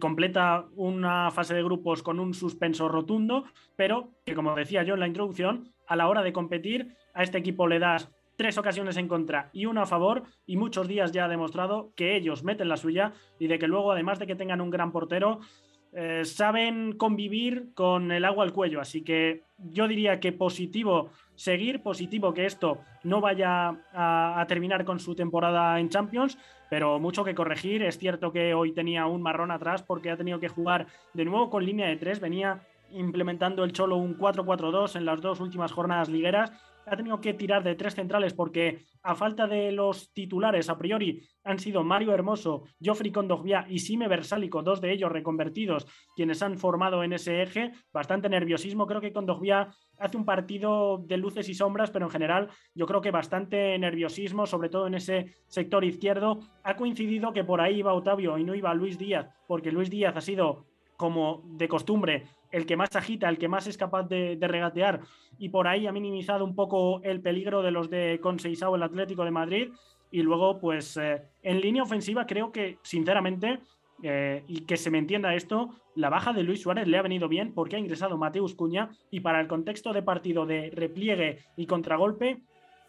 completa una fase de grupos con un suspenso rotundo, pero que, como decía yo en la introducción, a la hora de competir, a este equipo le das tres ocasiones en contra y una a favor, y muchos días ya ha demostrado que ellos meten la suya y de que luego, además de que tengan un gran portero, eh, saben convivir con el agua al cuello. Así que yo diría que positivo seguir, positivo que esto no vaya a, a terminar con su temporada en Champions, pero mucho que corregir. Es cierto que hoy tenía un marrón atrás porque ha tenido que jugar de nuevo con línea de tres, venía implementando el Cholo un 4-4-2 en las dos últimas jornadas ligueras ha tenido que tirar de tres centrales porque a falta de los titulares a priori han sido Mario Hermoso, Joffrey Condogbia y Sime Versálico, dos de ellos reconvertidos, quienes han formado en ese eje. Bastante nerviosismo. Creo que Condogbia hace un partido de luces y sombras, pero en general yo creo que bastante nerviosismo, sobre todo en ese sector izquierdo. Ha coincidido que por ahí iba Otavio y no iba Luis Díaz, porque Luis Díaz ha sido como de costumbre, el que más agita, el que más es capaz de, regatear, y por ahí ha minimizado un poco el peligro de los de Conceizao, el Atlético de Madrid. Y luego, pues eh, en línea ofensiva, creo que, sinceramente, eh, y que se me entienda esto, la baja de Luis Suárez le ha venido bien porque ha ingresado Mateus Cuña y para el contexto de partido de repliegue y contragolpe,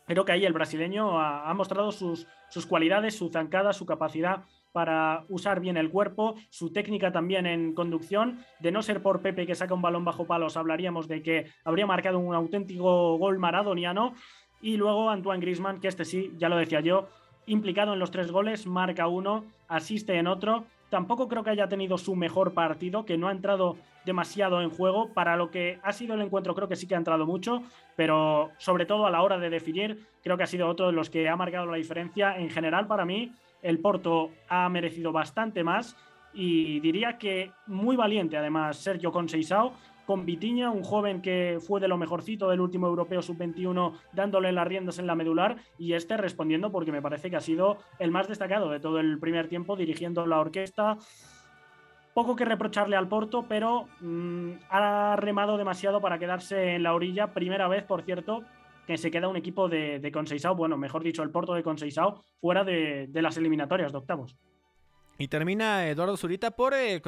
creo que ahí el brasileño ha, ha mostrado sus, sus cualidades, su zancada, su capacidad para usar bien el cuerpo, su técnica también en conducción. De no ser por Pepe que saca un balón bajo palos, hablaríamos de que habría marcado un auténtico gol maradoniano. Y luego Antoine Grisman, que este sí, ya lo decía yo, implicado en los tres goles, marca uno, asiste en otro. Tampoco creo que haya tenido su mejor partido, que no ha entrado demasiado en juego. Para lo que ha sido el encuentro, creo que sí que ha entrado mucho, pero sobre todo a la hora de definir, creo que ha sido otro de los que ha marcado la diferencia. En general, para mí, el Porto ha merecido bastante más y diría que muy valiente además Sergio Conceizao con Vitiña, un joven que fue de lo mejorcito del último europeo sub-21 dándole las riendas en la medular y este respondiendo porque me parece que ha sido el más destacado de todo el primer tiempo dirigiendo la orquesta. Poco que reprocharle al Porto, pero mmm, ha remado demasiado para quedarse en la orilla. Primera vez, por cierto, que se queda un equipo de, de Conceizao, bueno, mejor dicho, el Porto de Conceizao, fuera de, las eliminatorias de octavos. Y termina Eduardo Zurita por eh,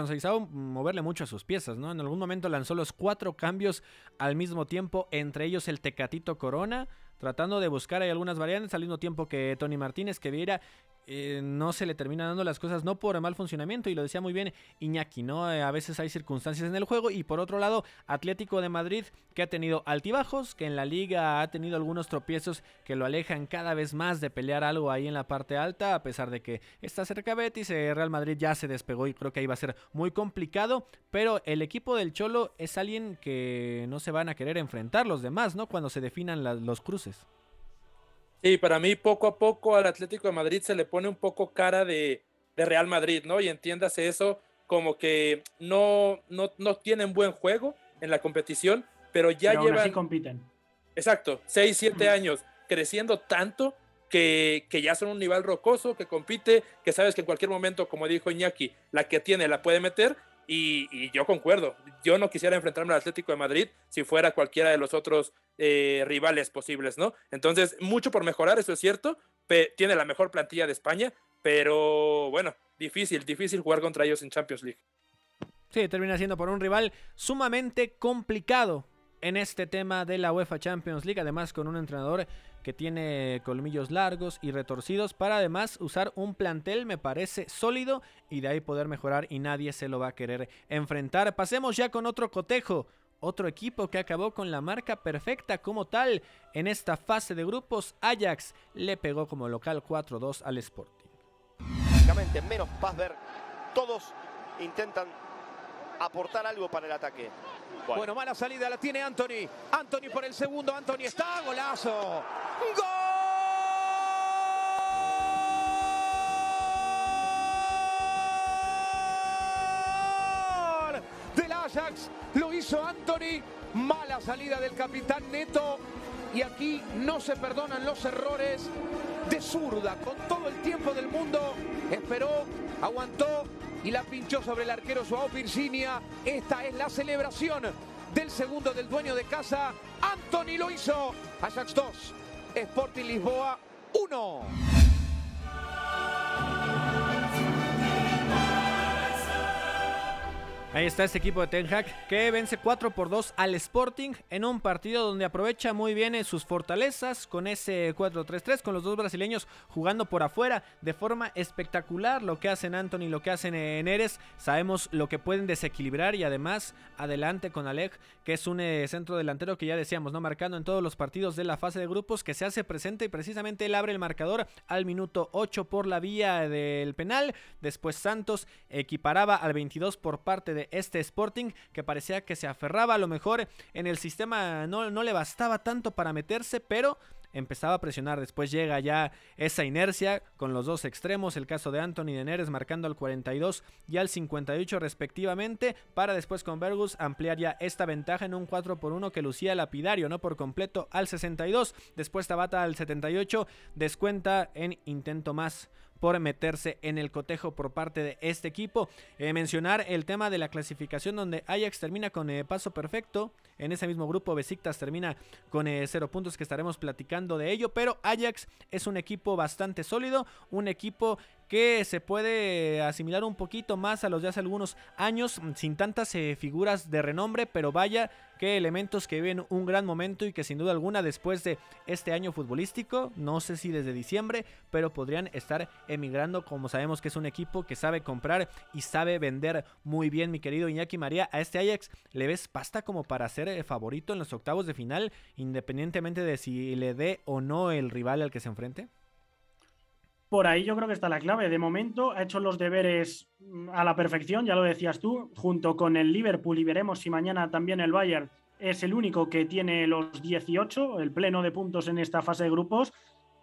moverle mucho a sus piezas, ¿no? En algún momento lanzó los cuatro cambios al mismo tiempo, entre ellos el Tecatito Corona, tratando de buscar ahí algunas variantes al mismo tiempo que Tony Martínez, que Vieira eh, no se le termina dando las cosas, no por mal funcionamiento, y lo decía muy bien Iñaki, ¿no? Eh, a veces hay circunstancias en el juego, y por otro lado, Atlético de Madrid, que ha tenido altibajos, que en la liga ha tenido algunos tropiezos que lo alejan cada vez más de pelear algo ahí en la parte alta, a pesar de que está cerca Betis, eh, Real Madrid ya se despegó y creo que ahí va a ser muy complicado, pero el equipo del Cholo es alguien que no se van a querer enfrentar los demás, ¿no? Cuando se definan los cruces. Sí, para mí poco a poco al Atlético de Madrid se le pone un poco cara de, de Real Madrid, ¿no? Y entiéndase eso como que no, no, no tienen buen juego en la competición, pero ya pero llevan... Así compiten. Exacto, 6, 7 años creciendo tanto que, que, ya son un nivel rocoso, que compite, que sabes que en cualquier momento, como dijo Iñaki, la que tiene la puede meter. Y, yo concuerdo, yo no quisiera enfrentarme al Atlético de Madrid si fuera cualquiera de los otros eh, rivales posibles, ¿no? Entonces, mucho por mejorar, eso es cierto, tiene la mejor plantilla de España, pero bueno, difícil, difícil jugar contra ellos en Champions League. Sí, termina siendo por un rival sumamente complicado en este tema de la UEFA Champions League, además con un entrenador que tiene colmillos largos y retorcidos para además usar un plantel me parece sólido y de ahí poder mejorar y nadie se lo va a querer enfrentar. Pasemos ya con otro cotejo. Otro equipo que acabó con la marca perfecta como tal en esta fase de grupos, Ajax le pegó como local 4-2 al Sporting. Menos Pazver, todos intentan aportar algo para el ataque. Bueno. mala salida la tiene Anthony. Anthony por el segundo. Anthony está. Golazo. ¡Gol! Del Ajax. Lo hizo Anthony. Mala salida del capitán Neto. Y aquí no se perdonan los errores de zurda. Con todo el tiempo del mundo. Esperó, aguantó y la pinchó sobre el arquero Suárez Virginia. Esta es la celebración del segundo del dueño de casa. Anthony lo hizo. Ajax 2, Sporting Lisboa 1. Ahí está este equipo de Ten que vence 4 por 2 al Sporting en un partido donde aprovecha muy bien eh, sus fortalezas con ese 4-3-3 con los dos brasileños jugando por afuera de forma espectacular lo que hacen Anthony, lo que hacen en Eres, sabemos lo que pueden desequilibrar y además adelante con Alec que es un eh, centro delantero que ya decíamos, no marcando en todos los partidos de la fase de grupos que se hace presente y precisamente él abre el marcador al minuto 8 por la vía del penal, después Santos equiparaba al 22 por parte de este Sporting que parecía que se aferraba a lo mejor en el sistema no, no le bastaba tanto para meterse, pero empezaba a presionar. Después llega ya esa inercia con los dos extremos, el caso de Anthony de Neres marcando al 42 y al 58 respectivamente, para después con Bergus ampliar ya esta ventaja en un 4 por 1 que lucía lapidario, no por completo al 62. Después Tabata al 78 descuenta en intento más por meterse en el cotejo por parte de este equipo. Eh, mencionar el tema de la clasificación donde Ajax termina con eh, paso perfecto. En ese mismo grupo Besiktas termina con eh, cero puntos que estaremos platicando de ello. Pero Ajax es un equipo bastante sólido. Un equipo que se puede asimilar un poquito más a los de hace algunos años, sin tantas eh, figuras de renombre, pero vaya que elementos que viven un gran momento y que sin duda alguna después de este año futbolístico, no sé si desde diciembre, pero podrían estar emigrando, como sabemos que es un equipo que sabe comprar y sabe vender muy bien, mi querido Iñaki María, a este Ajax le ves pasta como para ser eh, favorito en los octavos de final, independientemente de si le dé o no el rival al que se enfrente. Por ahí yo creo que está la clave. De momento ha hecho los deberes mm, a la perfección, ya lo decías tú, junto con el Liverpool y veremos si mañana también el Bayern es el único que tiene los 18, el pleno de puntos en esta fase de grupos.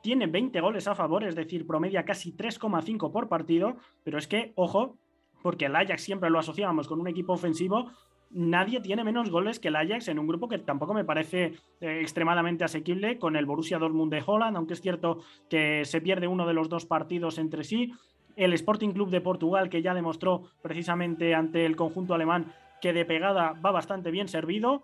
Tiene 20 goles a favor, es decir, promedia casi 3,5 por partido, pero es que, ojo, porque el Ajax siempre lo asociábamos con un equipo ofensivo, nadie tiene menos goles que el Ajax en un grupo que tampoco me parece eh, extremadamente asequible con el Borussia Dortmund de Holland, aunque es cierto que se pierde uno de los dos partidos entre sí. El Sporting Club de Portugal, que ya demostró precisamente ante el conjunto alemán que de pegada va bastante bien servido.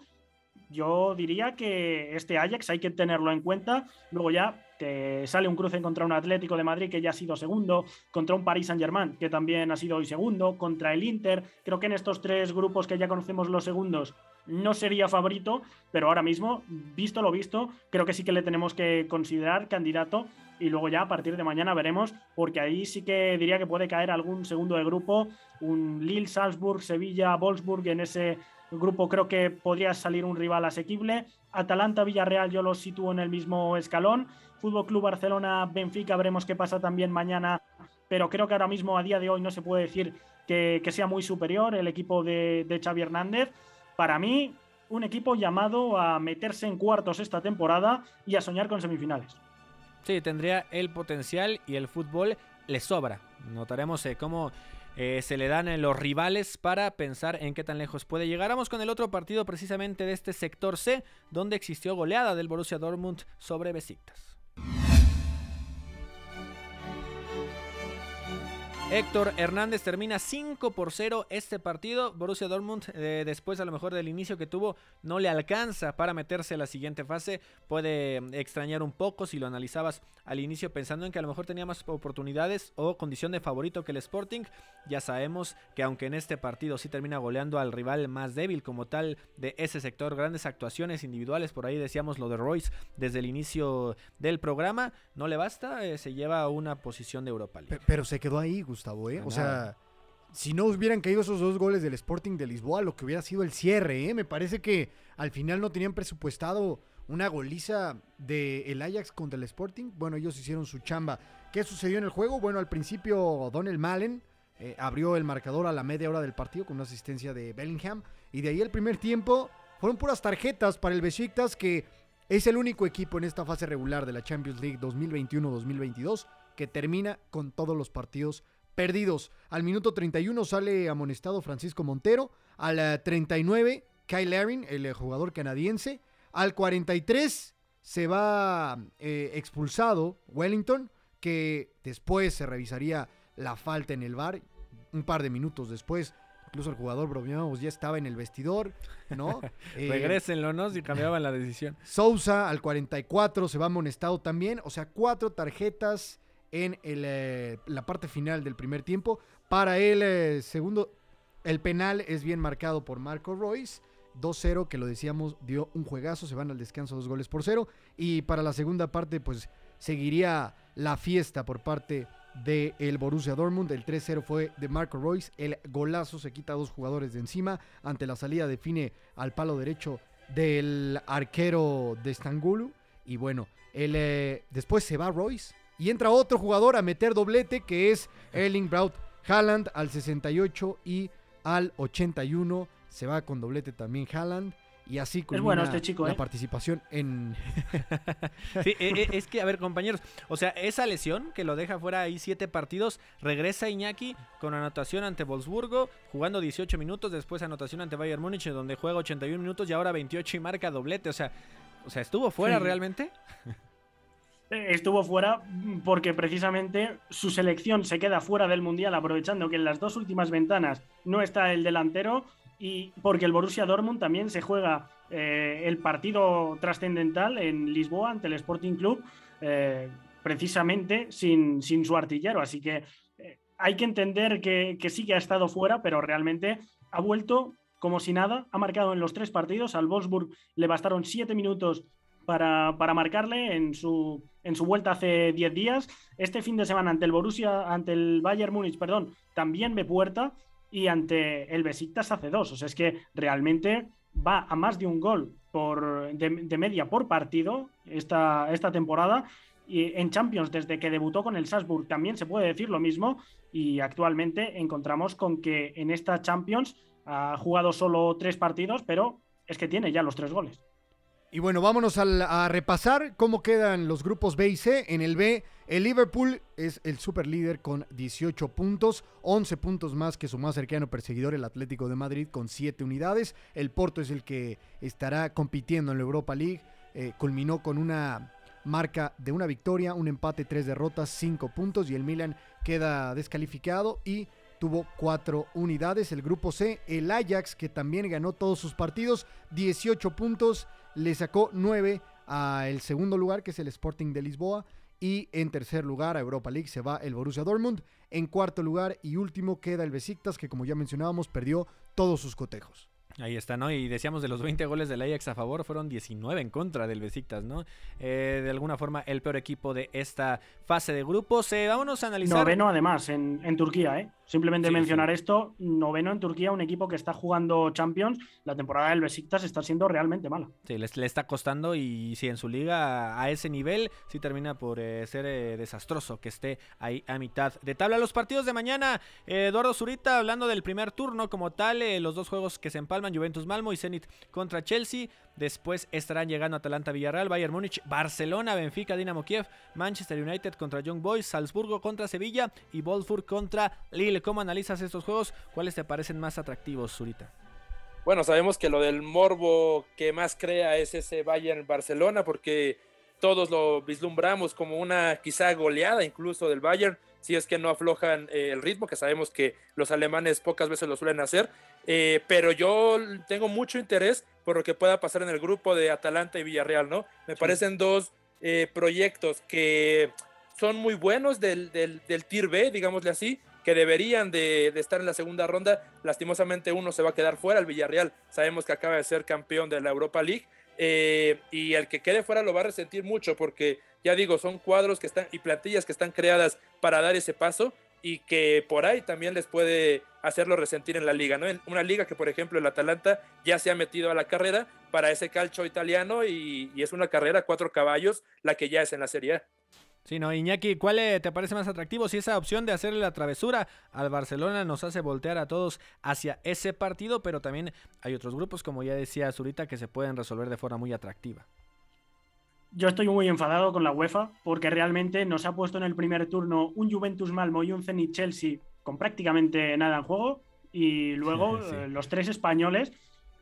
Yo diría que este Ajax hay que tenerlo en cuenta. Luego ya te sale un cruce contra un Atlético de Madrid que ya ha sido segundo, contra un Paris Saint-Germain que también ha sido hoy segundo, contra el Inter. Creo que en estos tres grupos que ya conocemos los segundos no sería favorito, pero ahora mismo, visto lo visto, creo que sí que le tenemos que considerar candidato y luego ya a partir de mañana veremos, porque ahí sí que diría que puede caer algún segundo de grupo, un Lille, Salzburg, Sevilla, Wolfsburg en ese grupo creo que podría salir un rival asequible. Atalanta, Villarreal yo los sitúo en el mismo escalón. Fútbol Club Barcelona, Benfica, veremos qué pasa también mañana, pero creo que ahora mismo a día de hoy no se puede decir que, sea muy superior el equipo de, de Xavi Hernández. Para mí, un equipo llamado a meterse en cuartos esta temporada y a soñar con semifinales. Sí, tendría el potencial y el fútbol le sobra. Notaremos eh, cómo eh, se le dan en los rivales para pensar en qué tan lejos puede llegar. Vamos con el otro partido precisamente de este sector C, donde existió goleada del Borussia Dortmund sobre Besiktas. Héctor Hernández termina 5 por 0 este partido. Borussia Dortmund, eh, después a lo mejor del inicio que tuvo, no le alcanza para meterse a la siguiente fase. Puede mm, extrañar un poco si lo analizabas al inicio pensando en que a lo mejor tenía más oportunidades o condición de favorito que el Sporting. Ya sabemos que aunque en este partido sí termina goleando al rival más débil como tal de ese sector, grandes actuaciones individuales, por ahí decíamos lo de Royce desde el inicio del programa, no le basta, eh, se lleva a una posición de Europa League. Pe- Pero se quedó ahí, Gustavo, ¿eh? O sea, si no hubieran caído esos dos goles del Sporting de Lisboa, lo que hubiera sido el cierre, ¿eh? Me parece que al final no tenían presupuestado una goliza del Ajax contra el Sporting. Bueno, ellos hicieron su chamba. ¿Qué sucedió en el juego? Bueno, al principio Donel Malen eh, abrió el marcador a la media hora del partido con una asistencia de Bellingham. Y de ahí el primer tiempo fueron puras tarjetas para el Besiktas que es el único equipo en esta fase regular de la Champions League 2021-2022 que termina con todos los partidos perdidos. Al minuto 31 sale amonestado Francisco Montero. Al eh, 39, Kyle Larin, el eh, jugador canadiense. Al 43 se va eh, expulsado Wellington, que después se revisaría la falta en el bar. Un par de minutos después, incluso el jugador bromeamos, ya estaba en el vestidor, ¿no? Eh, Regrésenlo, ¿no? Si cambiaban la decisión. Sousa al 44 se va amonestado también. O sea, cuatro tarjetas en el, eh, la parte final del primer tiempo. Para el eh, segundo, el penal es bien marcado por Marco Royce. 2-0, que lo decíamos, dio un juegazo. Se van al descanso dos goles por cero. Y para la segunda parte, pues seguiría la fiesta por parte del Borussia Dortmund. El 3-0 fue de Marco Royce. El golazo se quita a dos jugadores de encima. Ante la salida define al palo derecho del arquero de Stangulu. Y bueno, el, eh, después se va Royce. Y entra otro jugador a meter doblete que es Erling Braut Haaland al 68 y al 81. Se va con doblete también Haaland. Y así culmina bueno este chico, la ¿eh? participación en... Sí, e- e- es que, a ver, compañeros, o sea, esa lesión que lo deja fuera ahí siete partidos, regresa Iñaki con anotación ante Wolfsburgo, jugando 18 minutos, después anotación ante Bayern Múnich, donde juega 81 minutos y ahora 28 y marca doblete, o sea, o sea, ¿estuvo fuera Sí. realmente? Estuvo fuera porque precisamente su selección se queda fuera del Mundial, aprovechando que en las dos últimas ventanas no está el delantero y porque el Borussia Dortmund también se juega eh, el partido trascendental en Lisboa ante el Sporting Club, eh, precisamente sin, sin su artillero. Así que eh, hay que entender que, que sí que ha estado fuera, pero realmente ha vuelto como si nada, ha marcado en los tres partidos, al Wolfsburg le bastaron siete minutos para, marcarle en su, vuelta hace 10 días. Este fin de semana ante el Borussia, ante el Bayern Múnich, perdón, también ve puerta y ante el Besiktas hace dos. O sea, es que realmente va a más de un gol por, de, de media por partido esta, esta temporada. Y en Champions, desde que debutó con el Salzburg, también se puede decir lo mismo. Y actualmente encontramos con que en esta Champions ha jugado solo tres partidos, pero es que tiene ya los tres goles. Y bueno, vámonos a, repasar cómo quedan los grupos B y C. En el B, el Liverpool es el super líder con 18 puntos, 11 puntos más que su más cercano perseguidor, el Atlético de Madrid, con 7 unidades. El Porto es el que estará compitiendo en la Europa League. Eh, culminó con una marca de una victoria, un empate, tres derrotas, 5 puntos. Y el Milan queda descalificado y tuvo 4 unidades. El grupo C, el Ajax, que también ganó todos sus partidos, 18 puntos le sacó 9 al segundo lugar, que es el Sporting de Lisboa. Y en tercer lugar, a Europa League, se va el Borussia Dortmund. En cuarto lugar y último queda el Besiktas, que como ya mencionábamos, perdió todos sus cotejos. Ahí está, ¿no? Y decíamos de los 20 goles del Ajax a favor, fueron 19 en contra del Besiktas, ¿no? Eh, de alguna forma, el peor equipo de esta fase de grupos. Eh, vámonos a analizar. Noveno además en, en Turquía, ¿eh? Simplemente Sí, mencionar esto, noveno en Turquía, un equipo que está jugando Champions, la temporada del Besiktas está siendo realmente mala. Sí, les- le está costando y si en su liga a ese nivel, sí termina por eh, ser eh, desastroso que esté ahí a mitad de tabla. Los partidos de mañana, eh, Eduardo Zurita hablando del primer turno como tal, eh, los dos juegos que se empalman, Juventus Malmo y Zenit contra Chelsea. Después estarán llegando Atalanta Villarreal, Bayern Múnich, Barcelona, Benfica, Dinamo Kiev, Manchester United contra Young Boys, Salzburgo contra Sevilla y Wolfsburg contra Lille. ¿Cómo analizas estos juegos? ¿Cuáles te parecen más atractivos, Zurita? Bueno, sabemos que lo del morbo que más crea es ese Bayern Barcelona, porque todos lo vislumbramos como una quizá goleada incluso del Bayern, si es que no aflojan eh, el ritmo, que sabemos que los alemanes pocas veces lo suelen hacer. Eh, pero yo tengo mucho interés por lo que pueda pasar en el grupo de Atalanta y Villarreal, ¿no? Me parecen dos eh, proyectos que son muy buenos del, del, del Tier B, digámosle así, que deberían de, de, estar en la segunda ronda. Lastimosamente uno se va a quedar fuera, el Villarreal sabemos que acaba de ser campeón de la Europa League eh, y el que quede fuera lo va a resentir mucho porque ya digo, son cuadros que están y plantillas que están creadas para dar ese paso y que por ahí también les puede hacerlo resentir en la liga, ¿no? En una liga que, por ejemplo, el Atalanta ya se ha metido a la carrera para ese calcio italiano y, y es una carrera cuatro caballos la que ya es en la Serie A. Sí, no, Iñaki, ¿cuál eh, te parece más atractivo? Si esa opción de hacerle la travesura al Barcelona nos hace voltear a todos hacia ese partido, pero también hay otros grupos, como ya decía Zurita, que se pueden resolver de forma muy atractiva. Yo estoy muy enfadado con la UEFA porque realmente nos ha puesto en el primer turno un Juventus Malmo y un Zenit Chelsea con prácticamente nada en juego y luego sí. eh, los tres españoles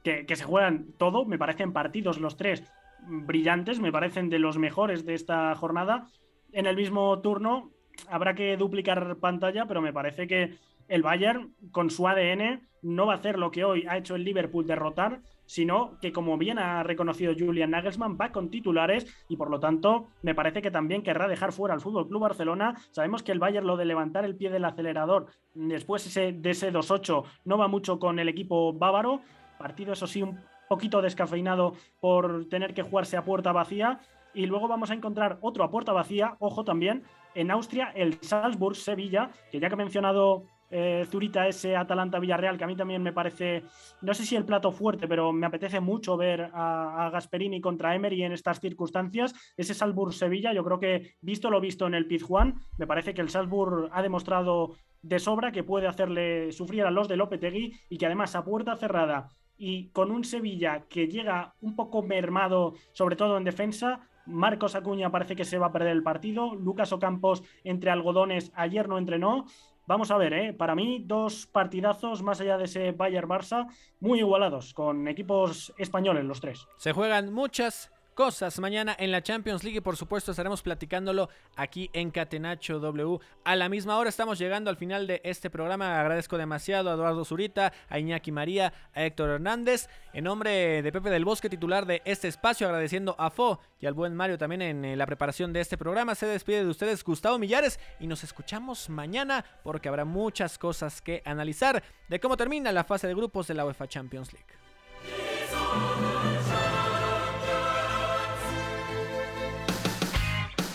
que, que se juegan todo, me parecen partidos los tres brillantes, me parecen de los mejores de esta jornada en el mismo turno habrá que duplicar pantalla, pero me parece que el Bayern, con su ADN, no va a hacer lo que hoy ha hecho el Liverpool derrotar, sino que, como bien ha reconocido Julian Nagelsmann, va con titulares y por lo tanto me parece que también querrá dejar fuera al Fútbol Club Barcelona. Sabemos que el Bayern lo de levantar el pie del acelerador después ese, de ese 2-8 no va mucho con el equipo bávaro. Partido, eso sí, un poquito descafeinado por tener que jugarse a puerta vacía y luego vamos a encontrar otro a puerta vacía, ojo también, en Austria, el Salzburg-Sevilla, que ya que ha mencionado eh, Zurita ese Atalanta-Villarreal, que a mí también me parece, no sé si el plato fuerte, pero me apetece mucho ver a, Gasperini contra Emery en estas circunstancias. Ese Salzburg-Sevilla, yo creo que, visto lo visto en el Pizjuán, me parece que el Salzburg ha demostrado de sobra que puede hacerle sufrir a los de Lopetegui y que además a puerta cerrada y con un Sevilla que llega un poco mermado, sobre todo en defensa, Marcos Acuña parece que se va a perder el partido. Lucas Ocampos entre algodones ayer no entrenó. Vamos a ver, ¿eh? para mí dos partidazos más allá de ese Bayern-Barça muy igualados, con equipos españoles los tres. Se juegan muchas cosas mañana en la Champions League y por supuesto estaremos platicándolo aquí en Catenacho W. A la misma hora estamos llegando al final de este programa. Agradezco demasiado a Eduardo Zurita, a Iñaki María, a Héctor Hernández. En nombre de Pepe del Bosque, titular de este espacio, agradeciendo a Fo y al buen Mario también en eh, la preparación de este programa. Se despide de ustedes Gustavo Millares y nos escuchamos mañana porque habrá muchas cosas que analizar de cómo termina la fase de grupos de la UEFA Champions League.